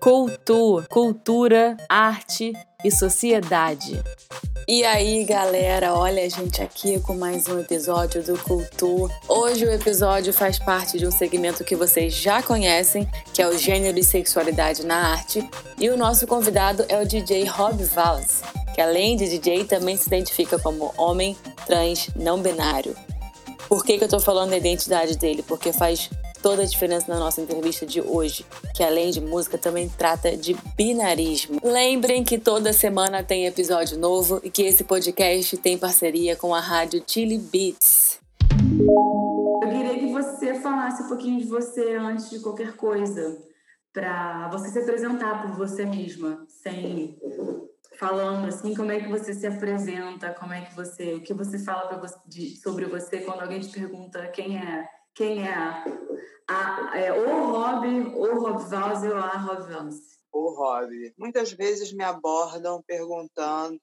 Cultura, cultura, arte e sociedade. E aí, galera, olha a gente aqui com mais um episódio do Cultur. Hoje o episódio faz parte de um segmento que vocês já conhecem, que é o gênero e sexualidade na arte, e o nosso convidado é o DJ Rob Valls, que além de DJ também se identifica como homem trans não binário. Por que, que eu tô falando da identidade dele? Porque faz toda a diferença na nossa entrevista de hoje, que além de música também trata de binarismo. Lembrem que toda semana tem episódio novo e que esse podcast tem parceria com a rádio Chili Beats. Eu queria que você falasse um pouquinho de você antes de qualquer coisa, para você se apresentar por você mesma, sem falando assim, como é que você se apresenta, como é que você, o que você fala você, de, sobre você quando alguém te pergunta quem é, quem é a, a é, ou Rob, ou Rob Vance ou a Rob Vance o hobby. Muitas vezes me abordam perguntando: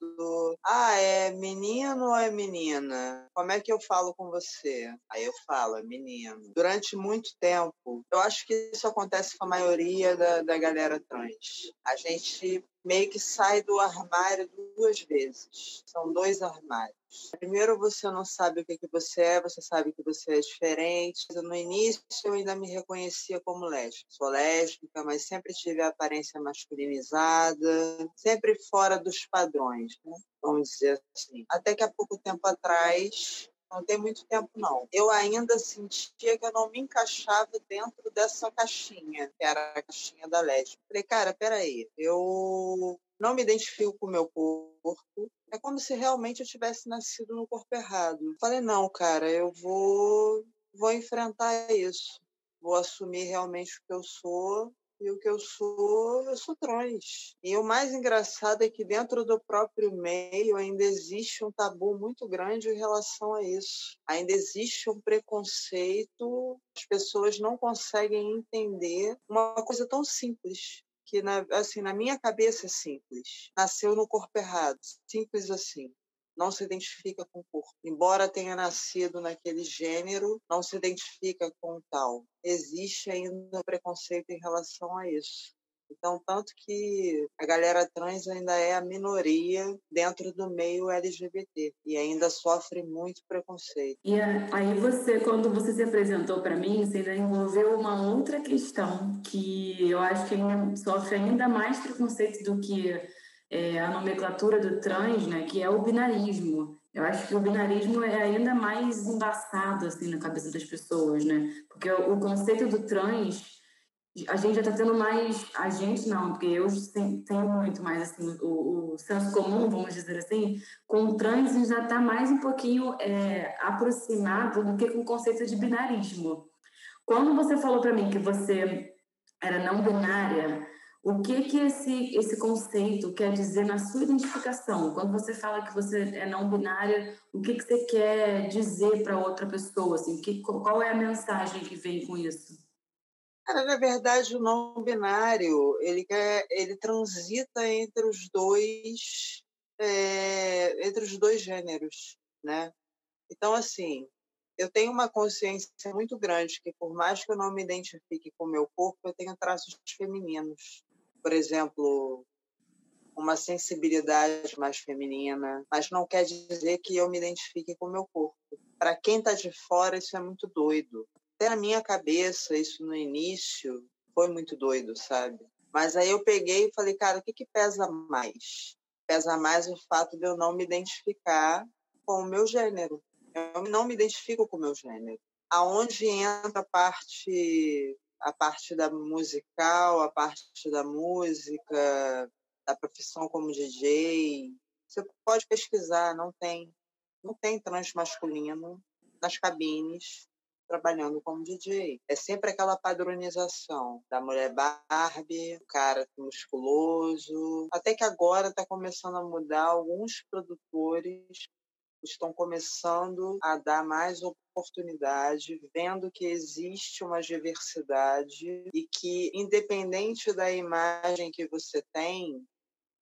ah, é menino ou é menina? Como é que eu falo com você? Aí eu falo: é menino. Durante muito tempo, eu acho que isso acontece com a maioria da, da galera trans. A gente meio que sai do armário duas vezes. São dois armários. Primeiro, você não sabe o que, que você é, você sabe que você é diferente. No início, eu ainda me reconhecia como lésbica. Sou lésbica, mas sempre tive a aparência masculinizada, sempre fora dos padrões, né? vamos dizer assim. Até que há pouco tempo atrás, não tem muito tempo não. Eu ainda sentia que eu não me encaixava dentro dessa caixinha, que era a caixinha da lésbica. Falei, cara, peraí, eu não me identifico com o meu corpo. É como se realmente eu tivesse nascido no corpo errado. Falei, não, cara, eu vou, vou enfrentar isso. Vou assumir realmente o que eu sou e o que eu sou, eu sou trans. E o mais engraçado é que dentro do próprio meio ainda existe um tabu muito grande em relação a isso. Ainda existe um preconceito, as pessoas não conseguem entender uma coisa tão simples. Que, na, assim, na minha cabeça é simples. Nasceu no corpo errado. Simples assim não se identifica com o corpo. Embora tenha nascido naquele gênero, não se identifica com tal. Existe ainda preconceito em relação a isso. Então, tanto que a galera trans ainda é a minoria dentro do meio LGBT e ainda sofre muito preconceito. E aí você, quando você se apresentou para mim, você ainda envolveu uma outra questão que eu acho que sofre ainda mais preconceito do que é, a nomenclatura do trans, né, que é o binarismo. Eu acho que o binarismo é ainda mais embaçado assim na cabeça das pessoas, né? Porque o, conceito do trans a gente já está tendo mais a gente não, porque eu tenho muito mais assim o, o senso comum, vamos dizer assim, com o trans já está mais um pouquinho é, aproximado do que com o conceito de binarismo. Quando você falou para mim que você era não binária, o que que esse esse conceito quer dizer na sua identificação? Quando você fala que você é não binária, o que que você quer dizer para outra pessoa? Assim, que, qual é a mensagem que vem com isso? Cara, na verdade, o não binário ele quer, ele transita entre os dois é, entre os dois gêneros, né? Então, assim, eu tenho uma consciência muito grande que, por mais que eu não me identifique com o meu corpo, eu tenho traços femininos por exemplo, uma sensibilidade mais feminina, mas não quer dizer que eu me identifique com o meu corpo. Para quem está de fora, isso é muito doido. Até na minha cabeça, isso no início foi muito doido, sabe? Mas aí eu peguei e falei, cara, o que, que pesa mais? Pesa mais o fato de eu não me identificar com o meu gênero. Eu não me identifico com o meu gênero. Aonde entra a parte a parte da musical, a parte da música, da profissão como DJ. Você pode pesquisar, não tem, não tem trans masculino nas cabines trabalhando como DJ. É sempre aquela padronização da mulher Barbie, o cara musculoso. Até que agora está começando a mudar alguns produtores estão começando a dar mais oportunidade, vendo que existe uma diversidade e que, independente da imagem que você tem,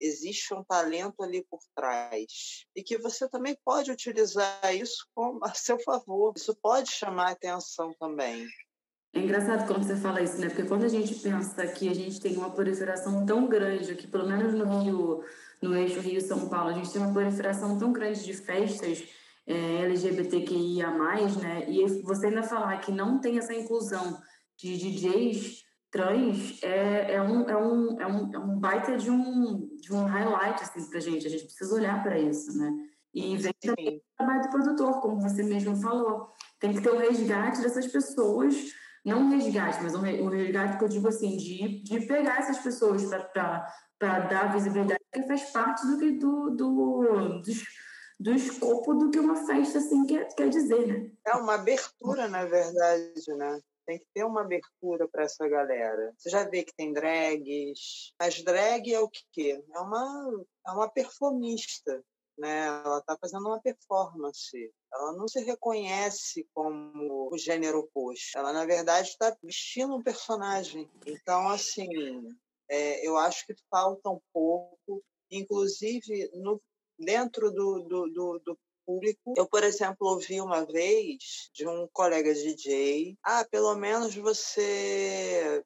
existe um talento ali por trás e que você também pode utilizar isso a seu favor. Isso pode chamar atenção também. É engraçado quando você fala isso, né? Porque quando a gente pensa que a gente tem uma proliferação tão grande aqui, pelo menos no Rio, no eixo Rio-São Paulo, a gente tem uma proliferação tão grande de festas é, LGBTQIA+, né? E você ainda falar que não tem essa inclusão de DJs trans é, é, um, é, um, é, um, é um baita de um, de um highlight, assim, pra gente. A gente precisa olhar para isso, né? E vem também o trabalho do produtor, como você mesmo falou. Tem que ter o um resgate dessas pessoas não um resgate, mas um, um resgate que eu digo assim, de, de pegar essas pessoas para dar visibilidade, que faz parte do, do, do, do, do escopo do que uma festa assim quer, quer dizer, né? É uma abertura, na verdade, né? Tem que ter uma abertura para essa galera. Você já vê que tem drags, mas drag é o quê? É uma, é uma performista né? Ela está fazendo uma performance. Ela não se reconhece como o gênero oposto. Ela, na verdade, está vestindo um personagem. Então, assim, é, eu acho que falta um pouco, inclusive no, dentro do, do, do, do público. Eu, por exemplo, ouvi uma vez de um colega DJ: ah, pelo menos você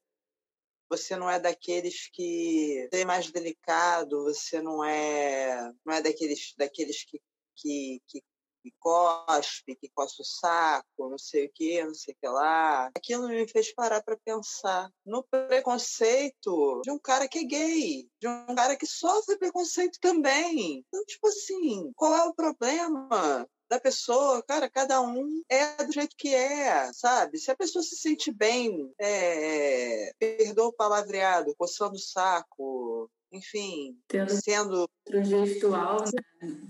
você não é daqueles que é mais delicado, você não é não é daqueles daqueles que que, que, que cospe, que coça o saco, não sei o que, não sei o que lá. Aquilo me fez parar para pensar no preconceito de um cara que é gay, de um cara que sofre preconceito também. Então, tipo assim, qual é o problema? Da pessoa, cara, cada um é do jeito que é, sabe? Se a pessoa se sente bem, é, perdoa o palavreado, coçando o saco, enfim, Tendo sendo. Gestual, né?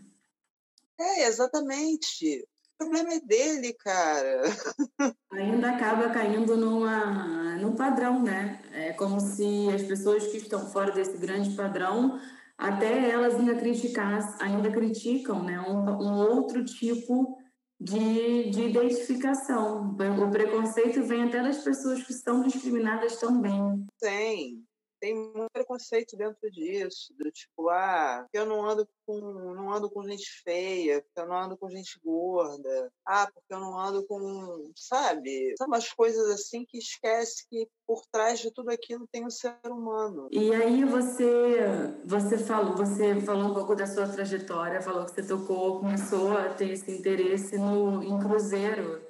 É, exatamente. O problema é dele, cara. Ainda acaba caindo numa, num padrão, né? É como se as pessoas que estão fora desse grande padrão até elas ainda criticar, ainda criticam né, um, um outro tipo de, de identificação. O preconceito vem até das pessoas que estão discriminadas também. Tem, tem muito preconceito dentro disso, do tipo, ah, eu não ando com não ando com gente feia, porque eu não ando com gente gorda, ah, porque eu não ando com, sabe? São umas coisas assim que esquece que por trás de tudo aquilo tem um ser humano. E aí você você falou, você falou um pouco da sua trajetória, falou que você tocou, começou a ter esse interesse no em cruzeiro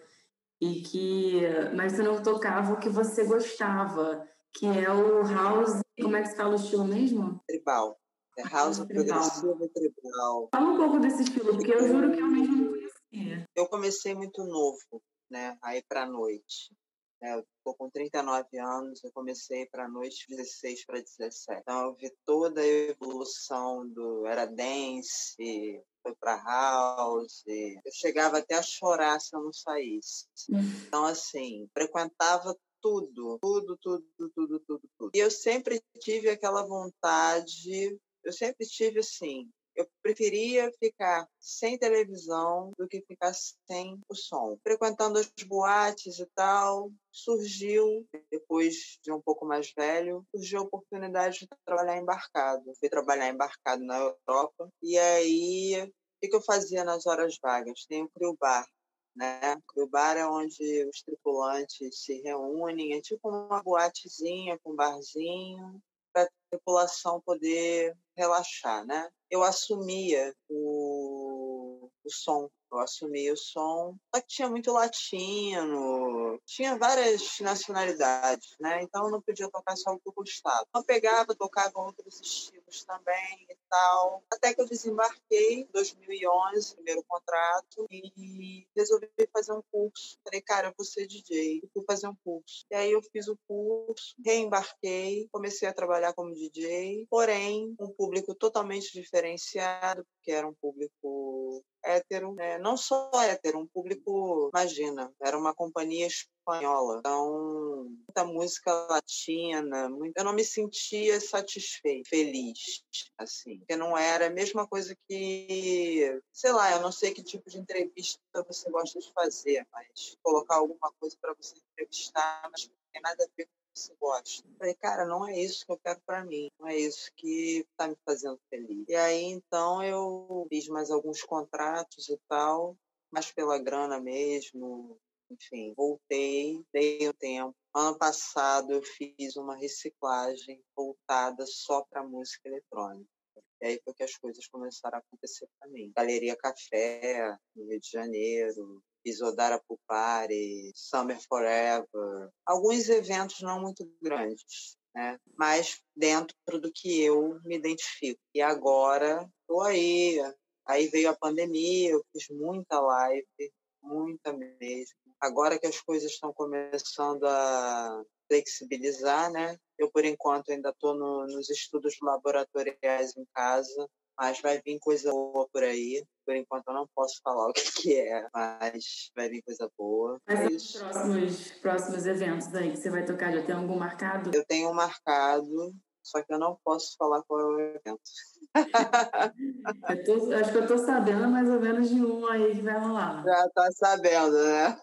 e que mas você não tocava o que você gostava que é o house. Como é que se fala o estilo mesmo? Tribal. É house ah, progressivo tribal. Fala um pouco desse estilo, porque eu juro que eu mesmo não conhecia. Eu comecei muito novo, né? Aí pra noite. É, eu tô com 39 anos, eu comecei para noite 16 para 17. Então eu vi toda a evolução do era dance, foi para house. Eu chegava até a chorar se eu não saísse. Hum. Então assim, frequentava tudo, tudo, tudo, tudo, tudo, tudo. E eu sempre tive aquela vontade, eu sempre tive assim, eu preferia ficar sem televisão do que ficar sem o som. Frequentando as boates e tal, surgiu, depois de um pouco mais velho, surgiu a oportunidade de trabalhar embarcado. fui trabalhar embarcado na Europa. E aí, o que eu fazia nas horas vagas? Tem o Crio Bar, né? O bar é onde os tripulantes se reúnem, é tipo uma boatezinha com um barzinho para a tripulação poder relaxar, né? Eu assumia o, o som eu assumi o som. Só que tinha muito latino, tinha várias nacionalidades, né? Então eu não podia tocar só o que eu gostava. Eu pegava, tocava outros estilos também e tal. Até que eu desembarquei em 2011, primeiro contrato, e resolvi fazer um curso. Falei, cara, eu vou ser DJ. Fui fazer um curso. E aí eu fiz o curso, reembarquei, comecei a trabalhar como DJ, porém, um público totalmente diferenciado, porque era um público hétero, né? não só hétero, um público, imagina, era uma companhia espanhola, então muita música latina, muito... eu não me sentia satisfeita, feliz, assim, porque não era a mesma coisa que, sei lá, eu não sei que tipo de entrevista você gosta de fazer, mas colocar alguma coisa para você entrevistar, mas não tem nada a ver com você gosta. Falei, cara, não é isso que eu quero para mim, não é isso que tá me fazendo feliz. E aí então eu fiz mais alguns contratos e tal, mas pela grana mesmo, enfim, voltei, dei o tempo. Ano passado eu fiz uma reciclagem voltada só para música eletrônica. E aí foi que as coisas começaram a acontecer para mim. Galeria Café, no Rio de Janeiro, Isodara Pupari, Summer Forever. Alguns eventos não muito grandes, né? mas dentro do que eu me identifico. E agora estou aí. Aí veio a pandemia, eu fiz muita live, muita mesmo. Agora que as coisas estão começando a flexibilizar, né? Eu, por enquanto, ainda estou no, nos estudos laboratoriais em casa, mas vai vir coisa boa por aí. Por enquanto eu não posso falar o que, que é, mas vai vir coisa boa. Quais os próximos, próximos eventos aí que você vai tocar? Já tem algum marcado? Eu tenho marcado, só que eu não posso falar qual é o evento. tô, acho que eu tô sabendo mais ou menos de um aí que vai rolar. Já tá sabendo, né?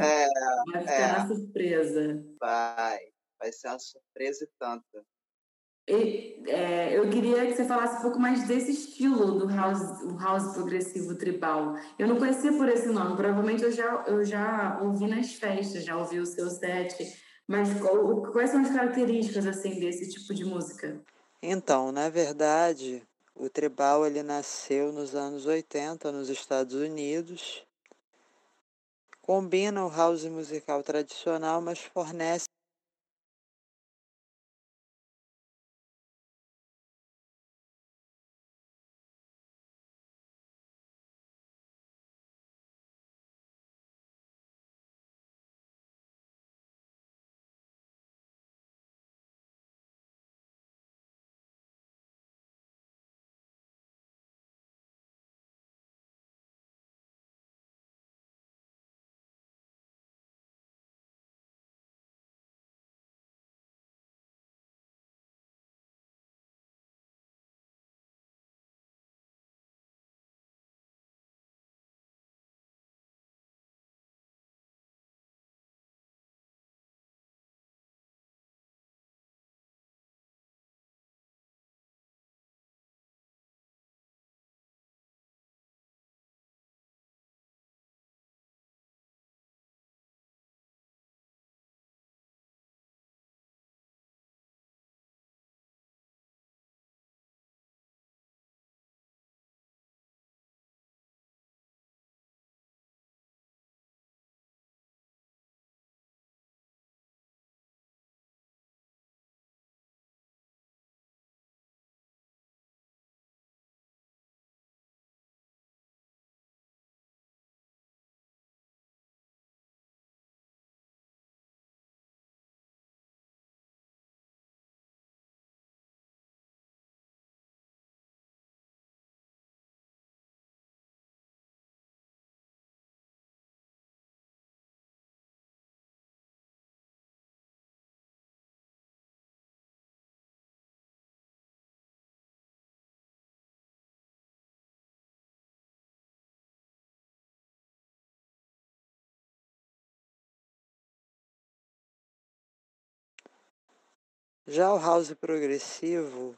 é, vai ficar é. na surpresa. Vai, vai ser uma surpresa e tanta. E, é, eu queria que você falasse um pouco mais desse estilo do house, o house progressivo tribal. Eu não conhecia por esse nome, provavelmente eu já, eu já ouvi nas festas, já ouvi o seu set, mas quais são as características assim desse tipo de música? Então, na verdade, o tribal ele nasceu nos anos 80 nos Estados Unidos. Combina o house musical tradicional, mas fornece Já o house progressivo,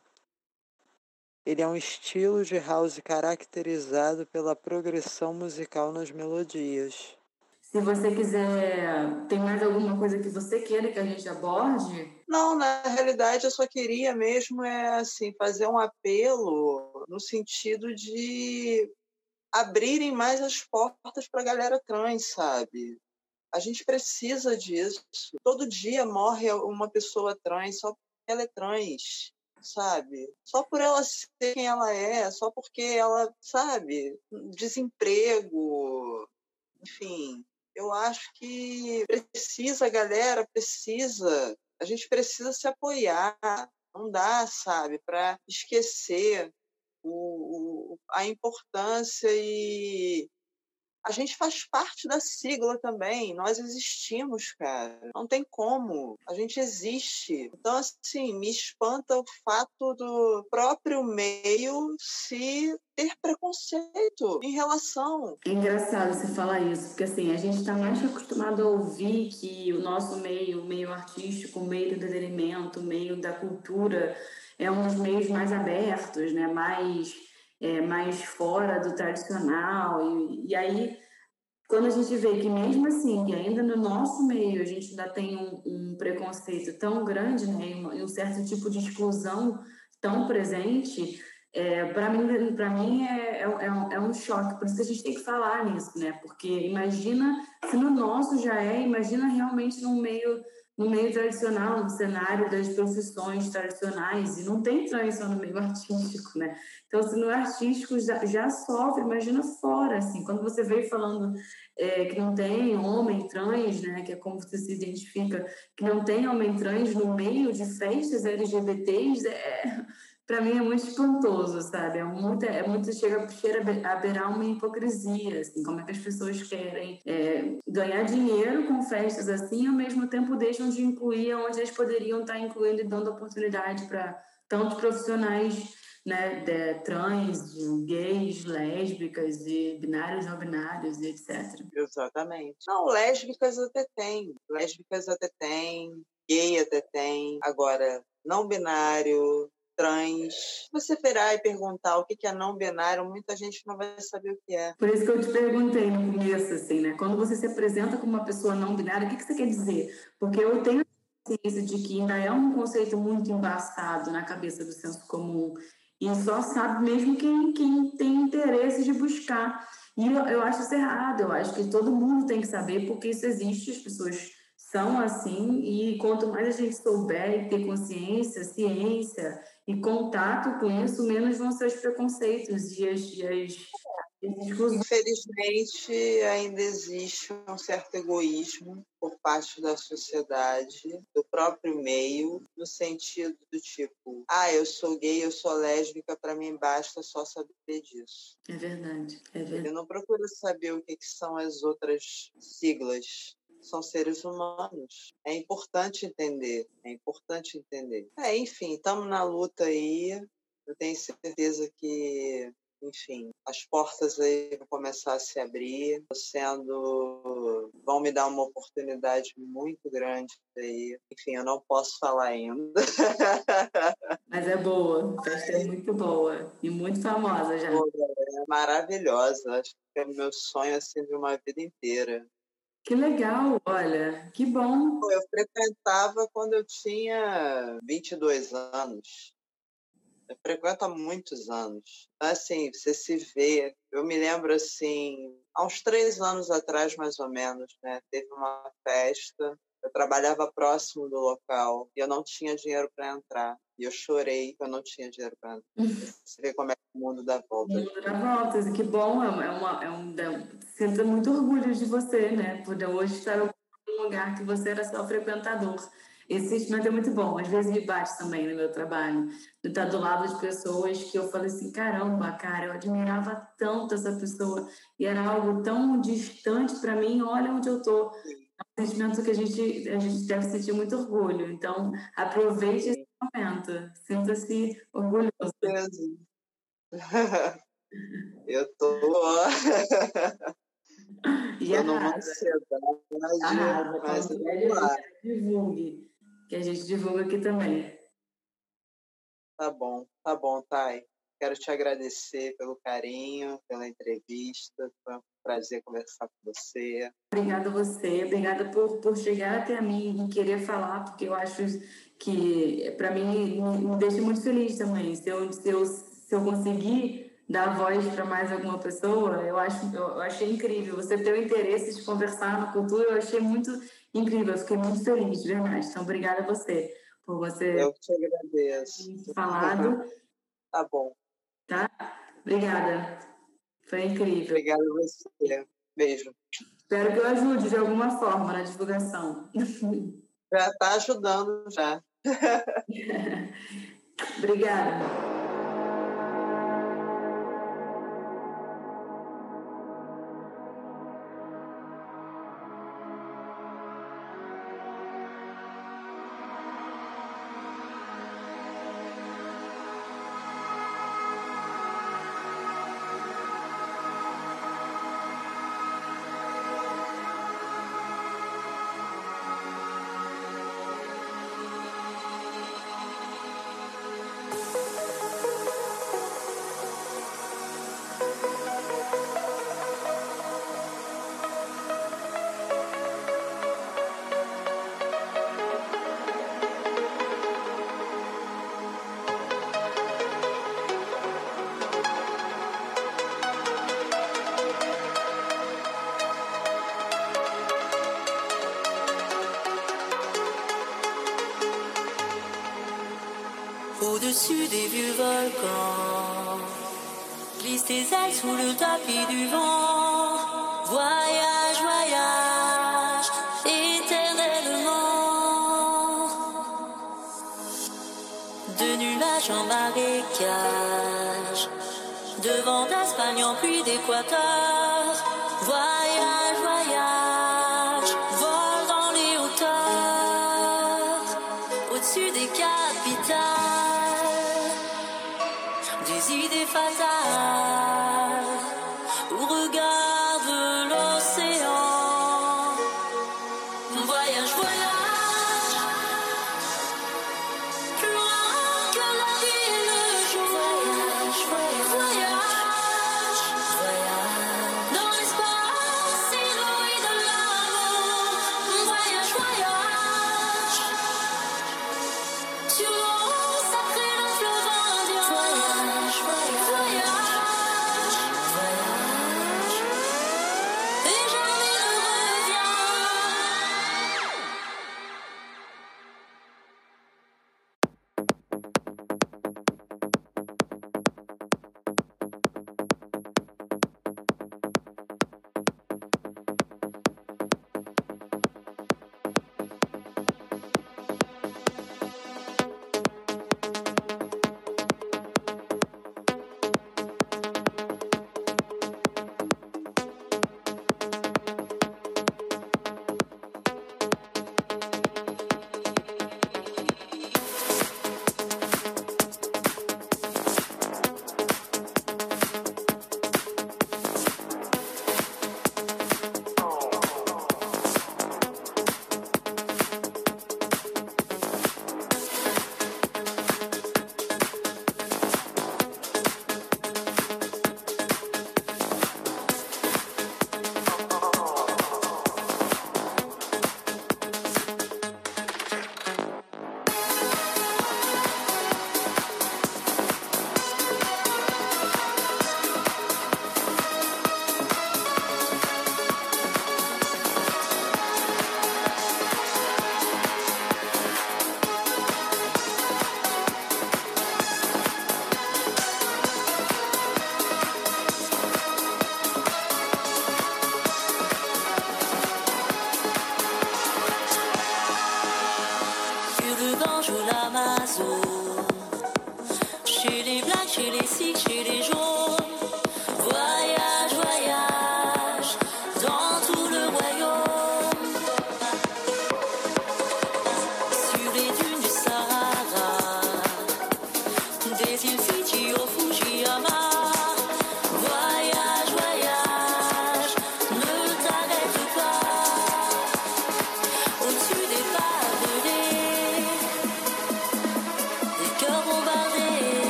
ele é um estilo de house caracterizado pela progressão musical nas melodias. Se você quiser, tem mais alguma coisa que você queira que a gente aborde? Não, na realidade eu só queria mesmo é assim fazer um apelo no sentido de abrirem mais as portas para a galera trans, sabe? A gente precisa disso. Todo dia morre uma pessoa trans só porque ela é trans, sabe? Só por ela ser quem ela é, só porque ela, sabe, desemprego, enfim. Eu acho que precisa, galera precisa, a gente precisa se apoiar. Não dá, sabe, para esquecer o, o, a importância e a gente faz parte da sigla também. Nós existimos, cara. Não tem como. A gente existe. Então, assim, me espanta o fato do próprio meio se ter preconceito em relação. É engraçado você falar isso, porque assim, a gente está mais acostumado a ouvir que o nosso meio, o meio artístico, o meio do entretenimento, o meio da cultura, é um dos meios mais abertos, né? Mais é, mais fora do tradicional. E, e aí, quando a gente vê que mesmo assim, ainda no nosso meio a gente ainda tem um, um preconceito tão grande, né, e um certo tipo de exclusão tão presente, é, para mim, para mim é, é, é, um, é um choque. Por isso que a gente tem que falar nisso, né? Porque imagina se no nosso já é, imagina realmente no meio no meio tradicional, no cenário das profissões tradicionais, e não tem tradição no meio artístico, né? Então, se no artístico já, já sofre, imagina fora, assim, quando você veio falando é, que não tem homem trans, né, que é como você se identifica, que não tem homem trans no meio de festas LGBTs, é, para mim é muito espantoso, sabe? É muito, é muito chega, a beirar uma hipocrisia, assim, como é que as pessoas querem é, ganhar dinheiro com festas assim, e ao mesmo tempo deixam de incluir onde eles poderiam estar incluindo e dando oportunidade para tantos profissionais né, de, trans, de gays, lésbicas e binários, não binários e etc. Exatamente. Não, lésbicas até tem, lésbicas até tem, gay até tem. Agora, não binário, trans. Você virar e perguntar o que é não binário, muita gente não vai saber o que é. Por isso que eu te perguntei no começo, assim, né? Quando você se apresenta como uma pessoa não binária, o que, que você quer dizer? Porque eu tenho a ciência de que ainda é um conceito muito embaçado na cabeça do senso comum e só sabe mesmo quem, quem tem interesse de buscar. E eu, eu acho isso errado, eu acho que todo mundo tem que saber porque isso existe, as pessoas são assim, e quanto mais a gente souber e ter consciência, ciência e contato com isso, menos vão ser os preconceitos e as, e as Infelizmente, ainda existe um certo egoísmo por parte da sociedade, do próprio meio, no sentido do tipo, ah, eu sou gay, eu sou lésbica, para mim basta só saber disso. É verdade, é verdade. Ele não procura saber o que, que são as outras siglas são seres humanos. É importante entender, é importante entender. É, enfim, estamos na luta aí. Eu tenho certeza que enfim, as portas aí vão começar a se abrir, sendo vão me dar uma oportunidade muito grande aí. Enfim, eu não posso falar ainda. Mas é boa, a festa é muito boa e muito famosa já. É maravilhosa, acho que é o meu sonho assim de uma vida inteira. Que legal, olha, que bom. Eu frequentava quando eu tinha 22 anos. Eu frequento há muitos anos. Assim, você se vê. Eu me lembro, assim, há uns três anos atrás, mais ou menos, né? Teve uma festa. Eu trabalhava próximo do local e eu não tinha dinheiro para entrar. E eu chorei que eu não tinha dinheiro para entrar. Você vê como é que o mundo dá volta. O mundo dá voltas. Que bom, é, uma, é um, é sinto muito orgulho de você, né? Por hoje estar em um lugar que você era só frequentador. Esse sentimento é muito bom. Às vezes me bate também no meu trabalho, de estar do lado de pessoas que eu falei assim: caramba, cara, eu admirava tanto essa pessoa e era algo tão distante para mim. Olha onde eu estou. É um sentimento que a gente, a gente deve sentir muito orgulho. Então, aproveite esse momento. Sinta-se orgulhoso. Eu tô. E numa ansiedade, mas divulgue que a gente divulga aqui também. Tá bom, tá bom, Thay. Quero te agradecer pelo carinho, pela entrevista. Foi um prazer conversar com você. Obrigada a você, obrigada por, por chegar até a mim e querer falar, porque eu acho que, para mim, me deixa muito feliz também. Se eu, se eu, se eu conseguir dar voz para mais alguma pessoa, eu acho eu achei incrível. Você ter o interesse de conversar na cultura, eu achei muito incrível, eu fiquei muito feliz, de verdade. Então, obrigada a você por você eu te agradeço. falado. Tá bom. Tá? Obrigada. Foi incrível. Obrigada a você. Beijo. Espero que eu ajude de alguma forma na divulgação. Já está ajudando, já. Obrigada. des vieux volcans. Glisse tes ailes sous le tapis du vent. Voyage, voyage, éternellement. De nuages en marécage, de vent d'Espagne en pluie d'Équateur. love.